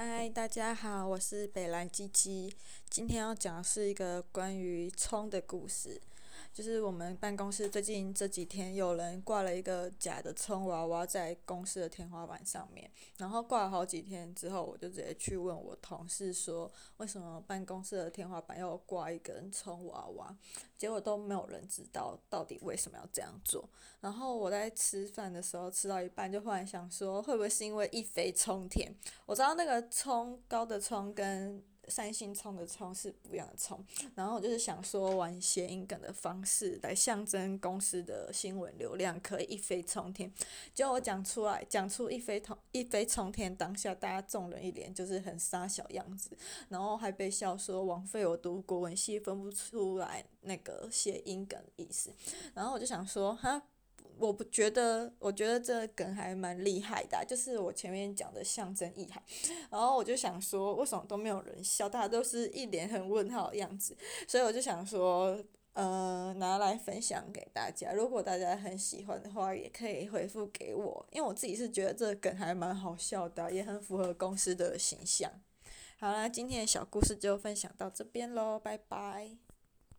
嗨，大家好，我是北蓝鸡鸡。今天要讲的是一个关于葱的故事。就是我们办公室最近这几天有人挂了一个假的葱娃娃在公司的天花板上面，然后挂了好几天之后，我就直接去问我同事说，为什么办公室的天花板要挂一根葱娃娃？结果都没有人知道到底为什么要这样做。然后我在吃饭的时候吃到一半，就忽然想说，会不会是因为一飞冲天？我知道那个葱高的葱跟三星葱的葱是不一样的葱，然后我就是想说玩谐音梗的方式来象征公司的新闻流量可以一飞冲天，结果我讲出来讲出一飞冲一飞冲天，当下大家众人一脸就是很傻小样子，然后还被笑说枉费我读国文系分不出来那个谐音梗的意思，然后我就想说哈。我不觉得，我觉得这梗还蛮厉害的，就是我前面讲的象征意涵。然后我就想说，为什么都没有人笑，大家都是一脸很问号的样子。所以我就想说，呃，拿来分享给大家。如果大家很喜欢的话，也可以回复给我，因为我自己是觉得这个梗还蛮好笑的，也很符合公司的形象。好啦，今天的小故事就分享到这边喽，拜拜。